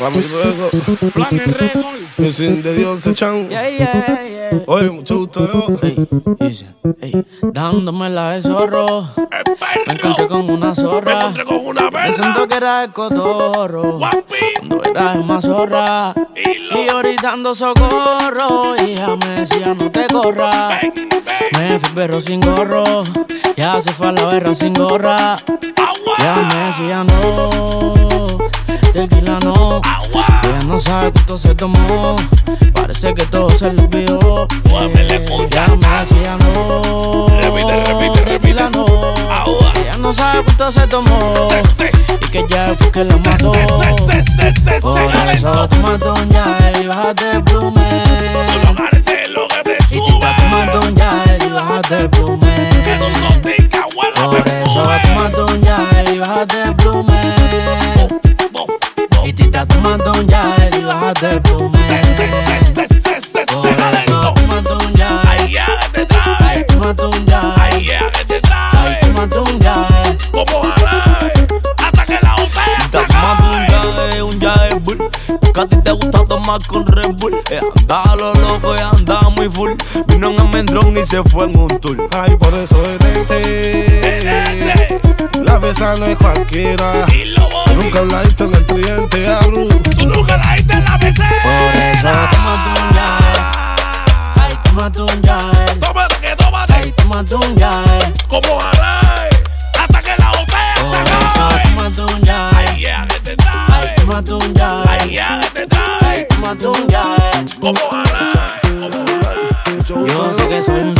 Vamos luego. Plan en. Mi sin de Dios se echan. Yeah, yeah, yeah. Oye, mucho gusto yo. Ey, dice, ey, dándome la de zorro. Me encontré con una zorra. Me encontré con una perra. Pensando que era el cotorro. Guapi. Cuando era más zorra. Y lo- Y ahorita dando socorro. Y me decía, no te corras. Ven, ven. Me fui perro sin gorro. Ya se fue a la berra sin gorra. Ya me decía no, tequila no. Ella no sabe cuánto se tomó. Parece que todo se le olvidó. Eh. Ya me decía no. Repite, repite, repite. no. Ella no sabe cuánto se tomó. Y que ya fue que la mató. Por eso un yael y bájate el plume. Y te tómate un y bájate el plume. Por con Red Bull eh, Andaba lo loco y andaba muy full Vino un almendrón y se fue en un tour Ay, por eso detente. La mesa no es cualquiera. Y lo voy. Nunca hablaste en el cliente, hablo. Tú nunca la diste en la Por eso mesera. tómate un yael. Ay, tómate un yael. Tómate que tómate. Ay, tómate un yael. Como jala. Hasta que la botella Por se eso acabe. tómate un yael. Ay, ya que te Ay, trae. tómate un yael. Ay, ya que te trae. Yo sé que soy un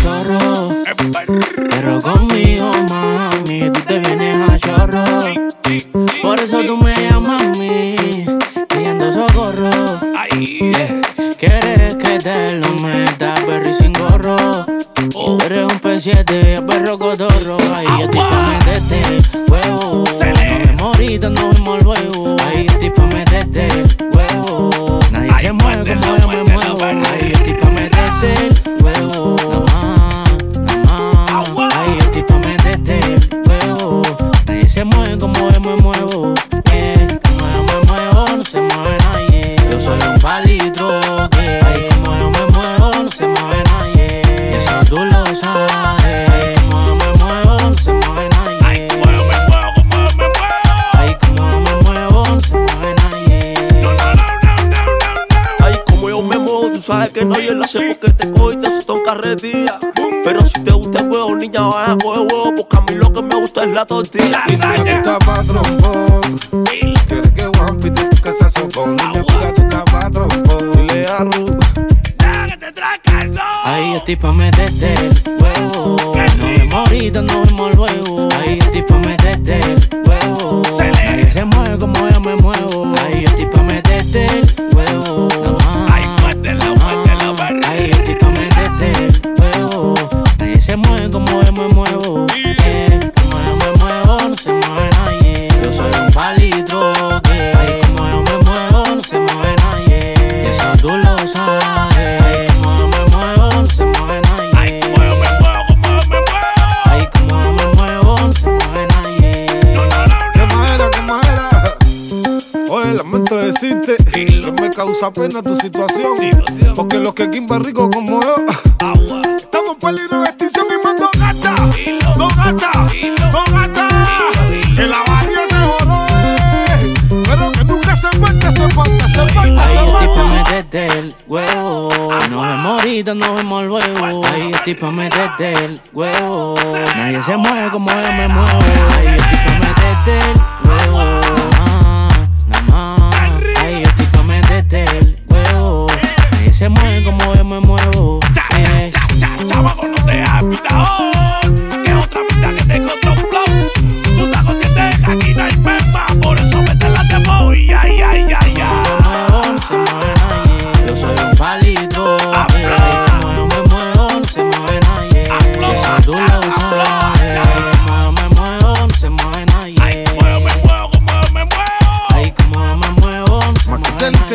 que no Yo lo sé porque te cojo y te suelto en carretilla Pero si te gusta el huevo, niña, vaya a coger huevo Porque a mí lo que me gusta es la tortilla Y tú trompón. Y Quieres que Juanpi te toque ese sofón. Niña, estás pa' trompón. Dile a Ru. Ahí estoy pa' meterte el huevo. Nos vemos ahorita, nos vemos luego. Ahí estoy pa' meterte el huevo. Nadie se mueve como yo me muevo. Que me causa pena tu situación. Situación. Porque los que Kimba rico como yo, Agua. estamos en peligro de extinción y más dos gatas. Hilo. Dos gatas. Dos gatas. Que la bahía se jodó. Pero que nunca se falta, se falta, se falta, Ahí se falta. meterte el huevo. Nos vemos ahorita, nos vemos luego. Ahí estoy pa' meterte el huevo. Nadie se mueve como yo me muevo. Ahí estoy pa' meterte el huevo.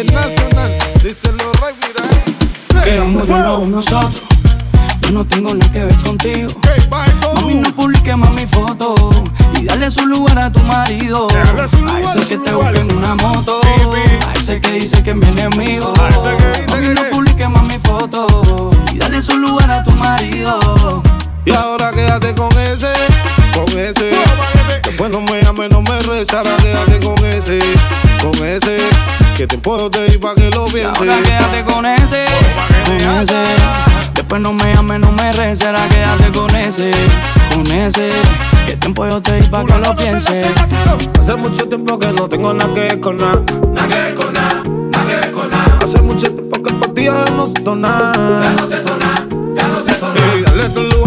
Internacional, díselo mira. Nuevo nosotros. No tengo nada que ver contigo. Mami, no publique más mi foto. Y dale su lugar a tu marido. A ese que te busca en una moto. A ese que dice que es mi enemigo. Mami, no publiques más mi foto. Y dale su lugar a tu marido. Y ahora quédate con ese, con ese. Después no me llames, no me rezará, quédate con ese, con ese. Que te puedo ir para que lo pienses. ahora quédate con ese, con ese. Después no me llames, no me recerá, quédate con ese, con ese. Que tiempo yo te di pa' que lo pienses. Hace mucho tiempo que no tengo nada que ver con nada. Nada que ver con nada, nada que ver con nada. Hace mucho tiempo que por ti ya no siento nada. Ya no siento nada, ya no siento nada. Y dale tu lugar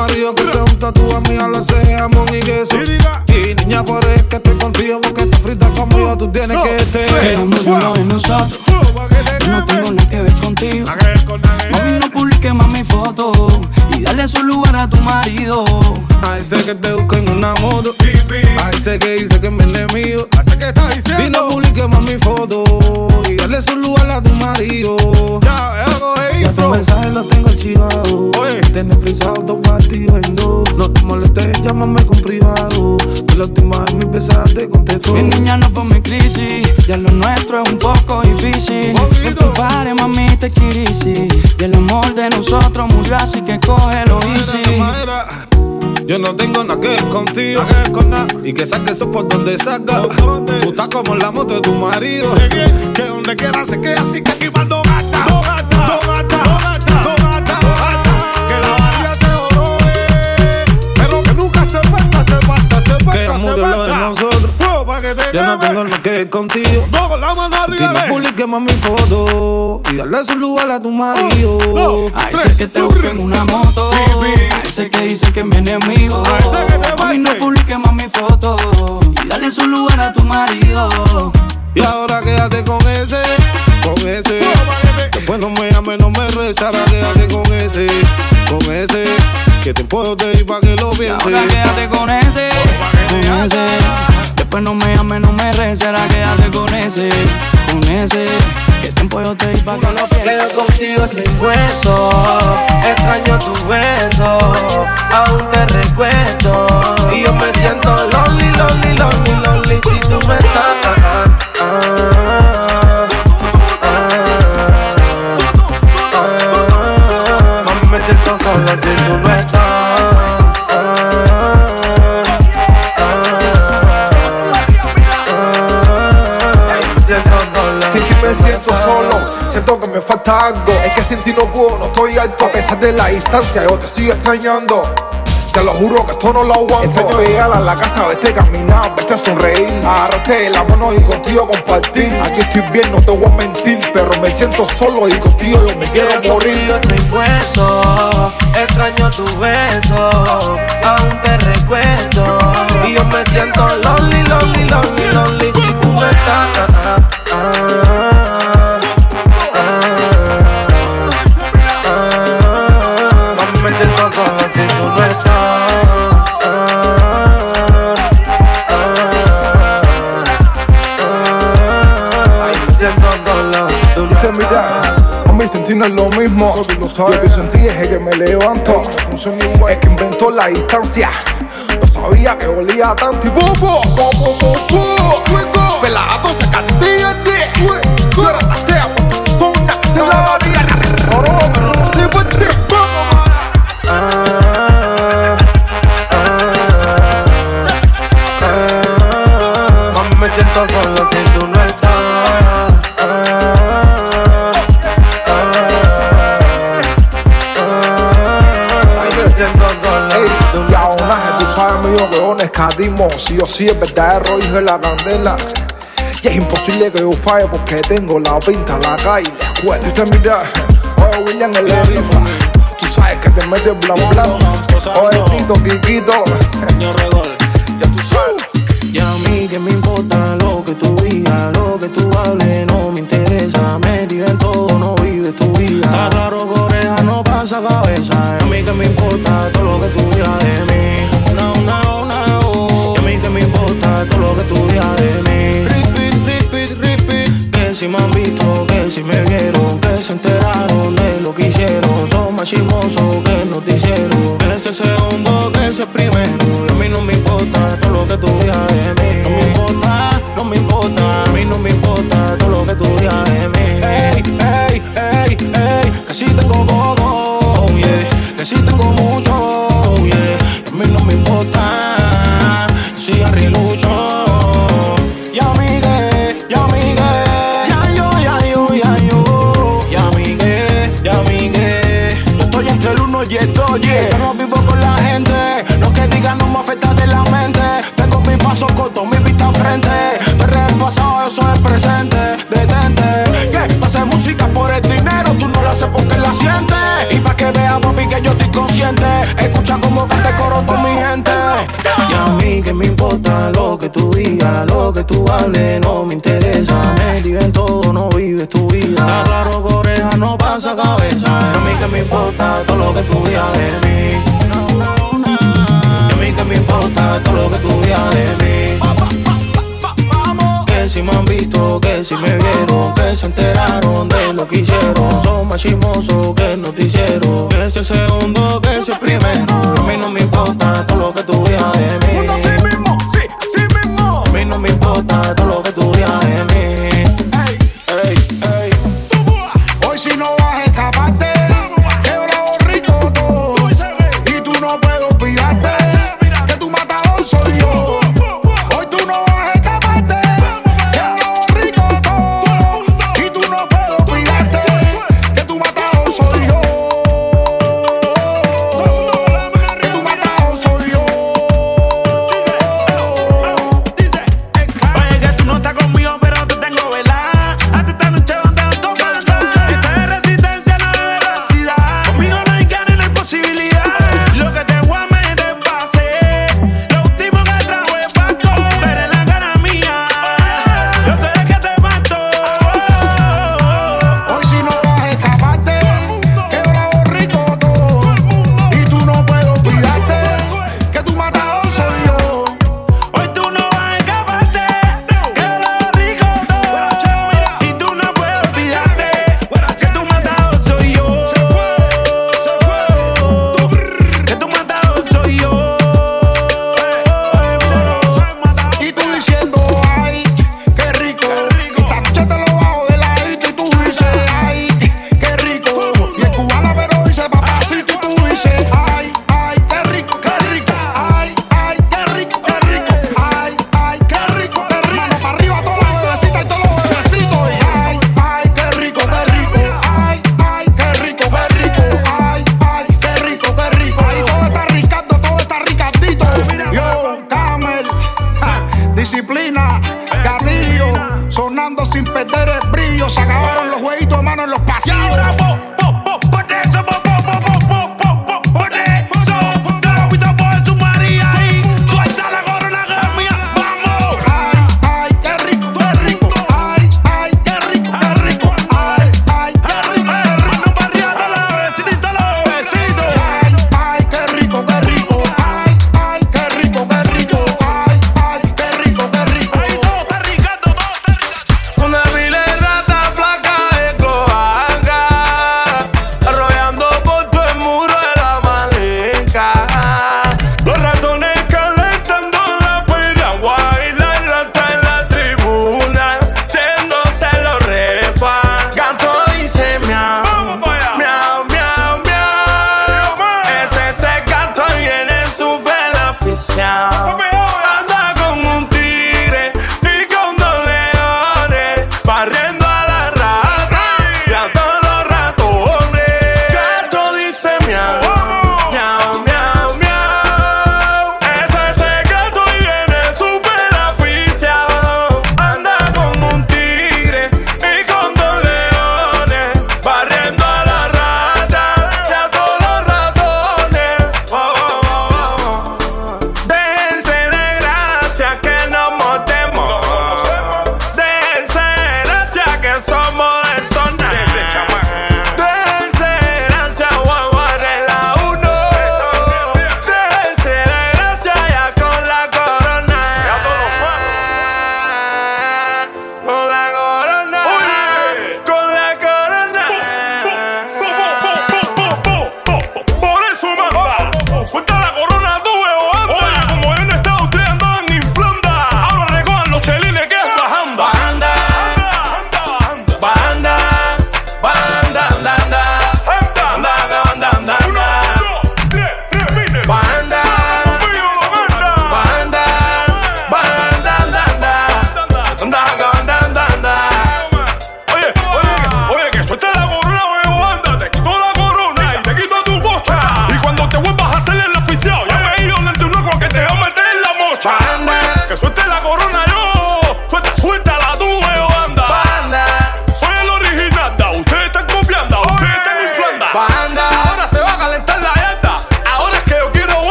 marido que se unta tu amiga, la ceja, jamón y queso. Y niña, por eso es que estoy contigo porque estás frita conmigo, tú tienes que estar. somos uno de nosotros. Yo no tengo nada que ver contigo. Mami, no publiques más mi foto. Y dale su lugar a tu marido. A ese que te busca en una moto. A ese que dice que es mi enemigo. A ese que está diciendo. Y no publique más mi foto. Y dale su lugar a tu marido. Ya, ya, tu mensaje lo tengo archivado. Oye. Tienes frisado dos partidos en dos. No te molestes, llámame con privado. Que la última vez mi pesada te contestó. Mi niña no fue mi crisis. Ya lo nuestro es un poco difícil. No te pares, mami, te kirisi. Y el amor de nosotros murió, así que cógelo easy. Yo no tengo nada que ver contigo. Y que saques eso por donde saca. Tú estás como la moto de tu marido. Que donde quiera se queda así que aquí va no gata. No gata, no gata, Yo no tengo nada que ver contigo. No, con la mano Y no publiques más mi foto. Y darle su lugar a tu marido. A ese que te busca en una moto. A ese que dice que es mi enemigo. A ese que te no mate. publiques más mi foto. Y dale su lugar a tu marido. Y ahora quédate con ese, con ese. Después no me llames, no me rezará, quédate con ese, con ese. Que te puedo ir para que lo Y pienses. ahora quédate con ese, con ese. Después no me llames, no me recerá, quédate con ese, con ese. Que tiempo yo te di pa' que. Pero contigo estoy puesto, extraño tu beso, aún te recuerdo. Y yo me siento lonely, lonely, lonely, lonely si tú me estás. ah, ah, ah, ah. Me siento solo si tú no estás. Me falta algo. Es que sin ti no puedo, no estoy alto. A pesar de la distancia, yo te sigo extrañando. Te lo juro que esto no lo aguanto. Extraño llegar a la casa, verte caminar, verte sonreír. Agarrarte de la mano y contigo compartir. Aquí estoy bien, no te voy a mentir. Pero me siento solo y contigo yo me quiero morir. contigo estoy puesto, extraño tu beso, aún te recuerdo. Y yo me siento lonely, lonely, lonely, lonely si tú no estás. Ah, ah, ah, si tú no Dice estás. mira, mami, sin ti no es lo mismo. Yo pienso en ti desde que me levanto. Es que inventó la distancia. No sabía que olía tanto. Y bobo, bobo, bobo. Pelado, sacarte de. Tú eras la tea, zona. Te lavaría la escatismo. Sí o sí, es verdadero hijo de la candela. Y es imposible que yo falle porque tengo la pinta, la calle y la escuela. Dice, mira, oye, William, el rifa. Tú sabes que te metes blan blan. Oye, Tito, Kikito. Ya tú sabes. Y a mí que me importa paso coto, mi vista al frente. Perre el pasado, eso es presente. Detente, que pasé música por el dinero, tú no la haces porque la sientes. Y para que vea, papi, que yo estoy consciente. Escucha como canta coro con mi gente. Y a mí que me importa lo que tú digas, lo que tú hables, no me interesa. Medio en todo, no vives tu vida. Está claro, coreja, no pasa cabeza. Y a mí que me importa todo lo que tú digas de mí importa todo lo que tú de mí. Que si me han visto, que si me vieron, que se enteraron de lo que hicieron. Son más chismosos que noticieros, que si el segundo, que si el primero. A mí no me importa todo lo que tú de mí. sí, así mismo A mí no me importa todo lo que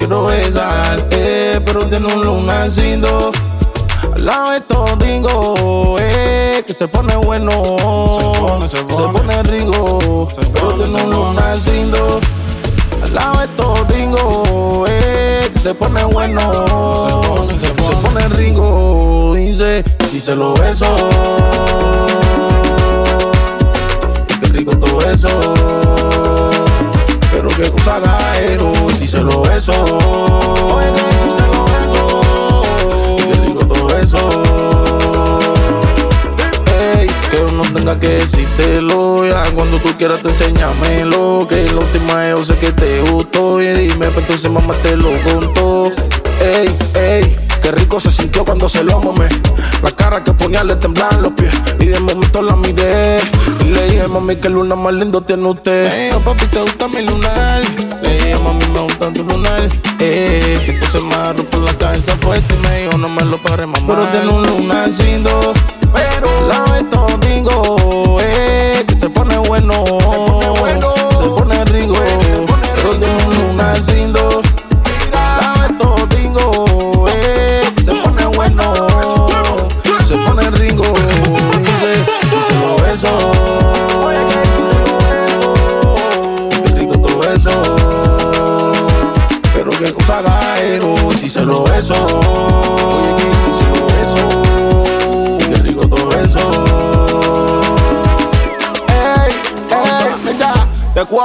quiero besar, eh, pero tiene un lunarcito. Al lado de todingo, eh, que se pone bueno, se pone, rico, pero tiene un lunarcito. Al lado de todingo, eh, que se pone bueno, se pone rico, dice, si se lo beso. Qué rico todo eso. Pero qué cosa gaero si se lo beso. Que si se lo beso. Rico todo eso. Ey, que uno tenga que decírtelo. Ya cuando tú quieras te enséñamelo. Que la última yo sé que te gustó. Y dime, pues entonces mamá te lo contó. Ey. Qué rico se sintió cuando se lo mamé. La cara que ponía le temblaban los pies. Y de momento la miré. Y le dije, mami, que luna más lindo tiene usted. Eh, oh, papi, ¿te gusta mi lunar? Le dije, mami, me gusta tu lunar. Eh, entonces me agarró por la cabeza fuerte y me dijo, no me lo pares, mamá. Pero tiene un lunarcito. Pero la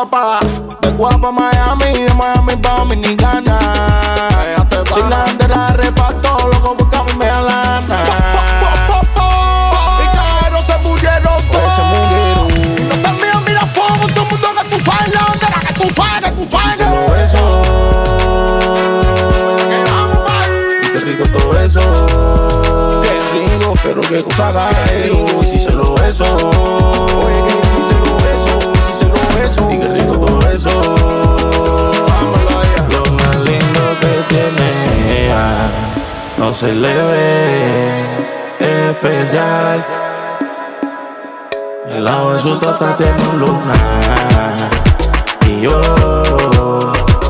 guapa, de guapa Miami, de Miami pa' Dominicana. Sin la bandera de reparto, loco buscamos me lana. Y caeros se murieron se murieron. Y no te mío, mira fuego, todo el mundo que tú sabes la bandera, que tú sabes, que tú sabes. País. Qué rico todo eso. Qué rico, pero qué cosa gaero. Y si se lo beso. Oye, beso. Y qué rico todo eso. Lo más lindo que tiene ella, no se le ve especial. El lado de su tota tiene un lunar. Y yo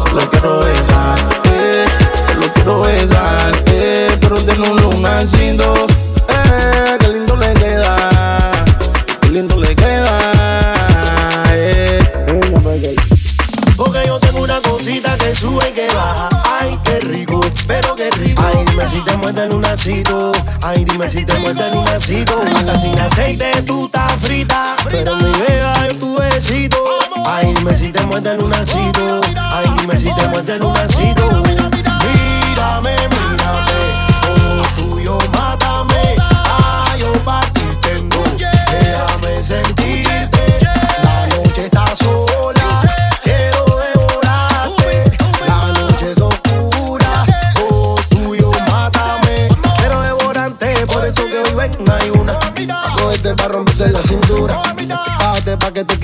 se lo quiero besar, eh, se lo quiero besar, eh, pero tiene un lunarcito, eh, muerde lunacito. Ay, dime si te muerde el lunacito. Hasta sin aceite tú estás frita. Pero mi beba yo tu besito. Ay, dime si te muerde el lunacito. Ay, dime si te muerde el lunacito.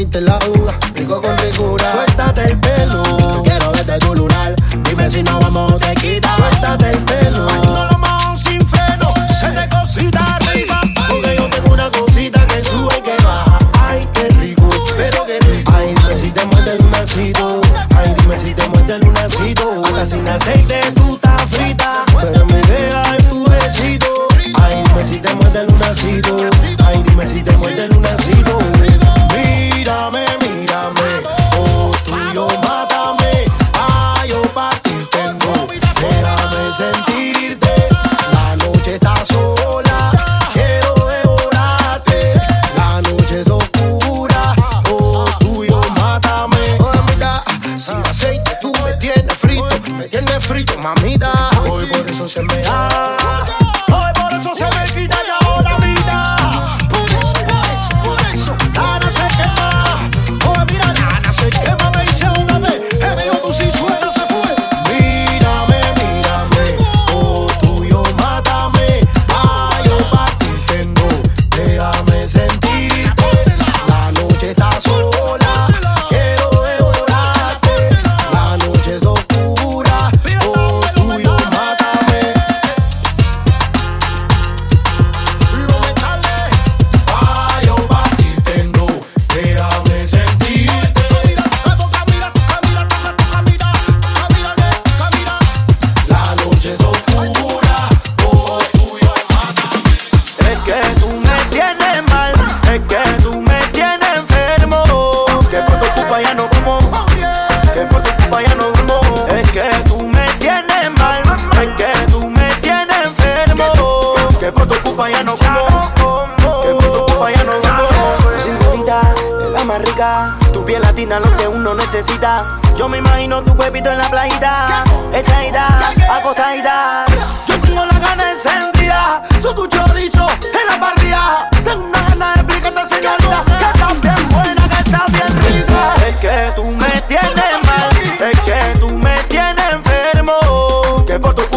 Quite la duda.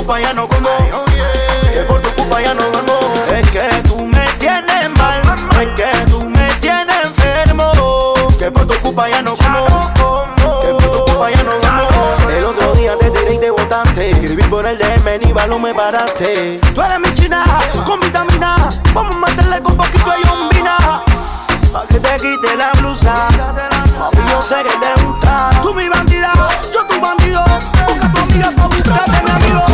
Culpa ya no como. Que por tu culpa ya no duermo. Es que tú me tienes mal. Es que tú me tienes enfermo. Que por tu culpa ya no como. Que por tu culpa ya no duermo. El otro día te tiré y te botaste. Escribí por el DM, ni no me paraste. Tú eres mi china con vitamina. Vamos a meterle con poquito de yombina. Pa' que te quite la blusa. Si yo sé que te gusta. Tú mi bandida, yo tu bandido. Busca tu amiga pa' buscarte mi amigo.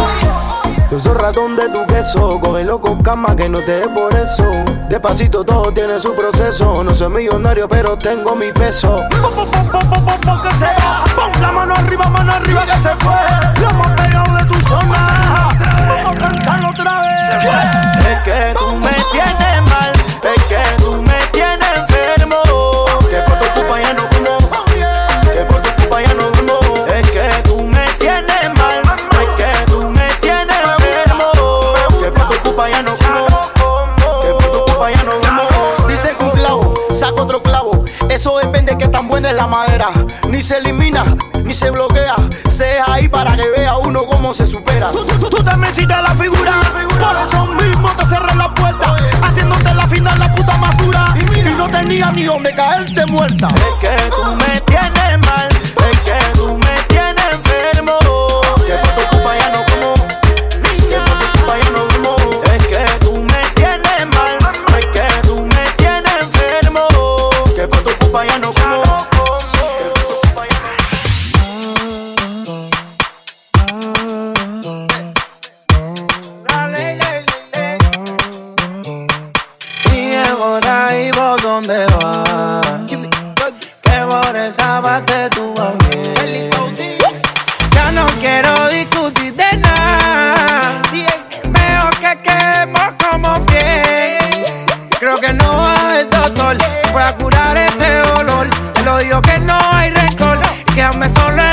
Yo soy ratón de tu queso, cógelo con cama que no te dé por eso. Despacito todo tiene su proceso. No soy millonario, pero tengo mi peso. Que sea. Pon la mano arriba, mano arriba que se fue. Lo más pegado de tu zona. Vamos a cantarlo otra vez. Es que tú me tienes mal. Es que ahí por donde va. Que por esa parte tú vas bien. Ya no quiero discutir de nada. Mejor que quedemos como fiel. Creo que no va a haber doctor que pueda curar este dolor. Te lo digo que no hay rencor. Quedarme solo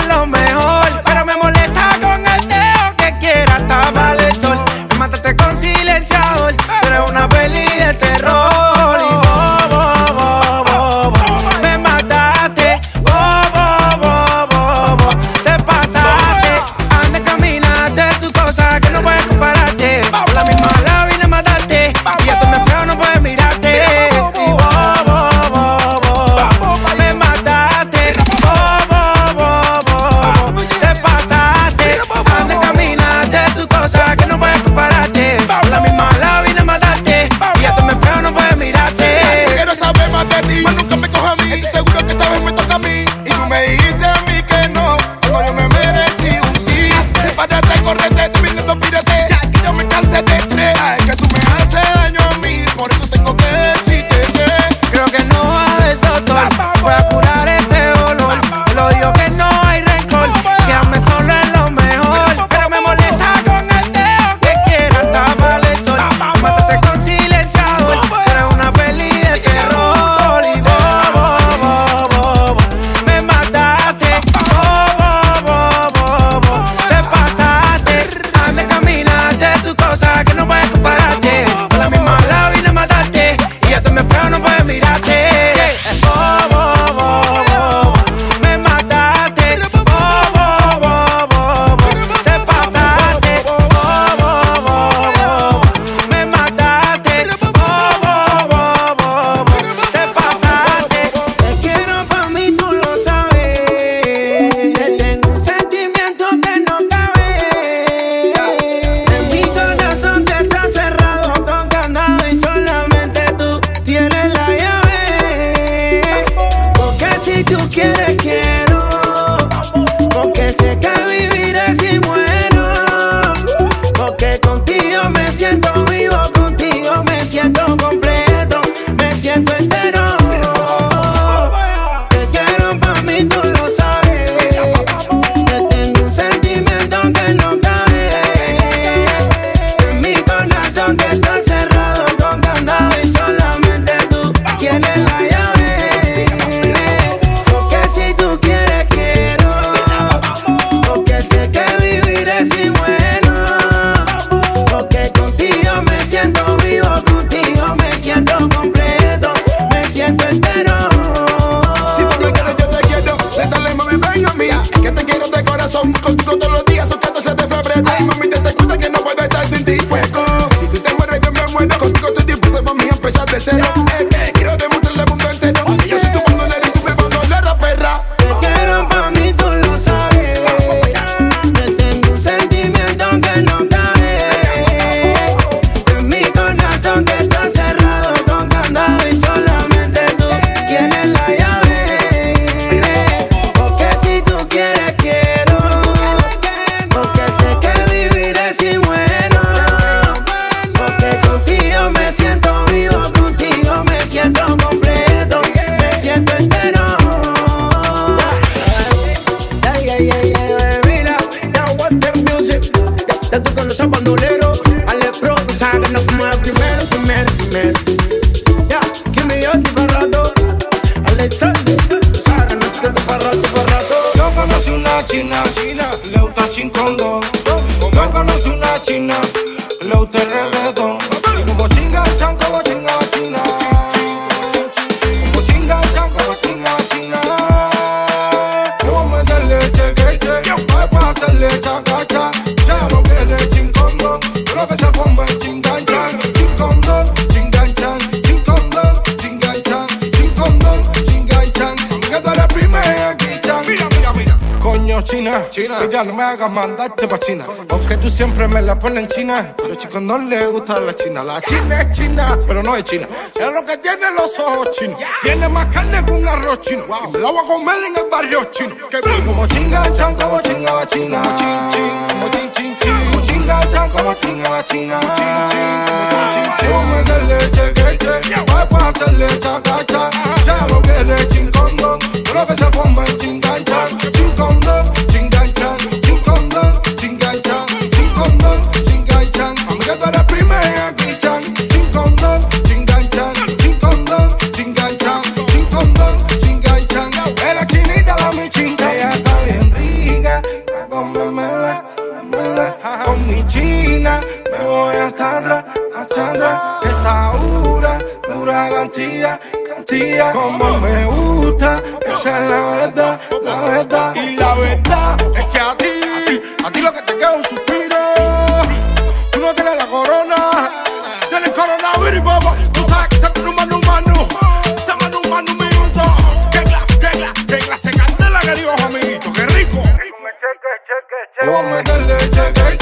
hagas mandarte pa' China. Porque tú siempre me la pones en China. Pero chicos, no le gusta la China. La China es China, pero no es China. Es lo que tiene los ojos chinos. Tiene más carne que un arroz chino. Y me la voy a comer en el barrio chino. Como chinga chan, como chinga la China. Como chin chin, como chin chin chin. Como chinga chan, como chinga la China. Como chin chin, como chin chin. A meterle cheque, cheque. Voy a hacerle chacacha. Sea lo que eres chincondón. Pero que se forma en chinganchan. Como me gusta, esa es la verdad, la verdad. Y la verdad es que a ti, a ti lo que te queda es un suspiro. Tú no tienes la corona, tienes coronavirus, bobo. Tú sabes que se tiene un mano humano, se mano humano un minuto. Que clase, que clase, que clase candela que digo, amiguito, qué rico. Yo voy a meterle cheque,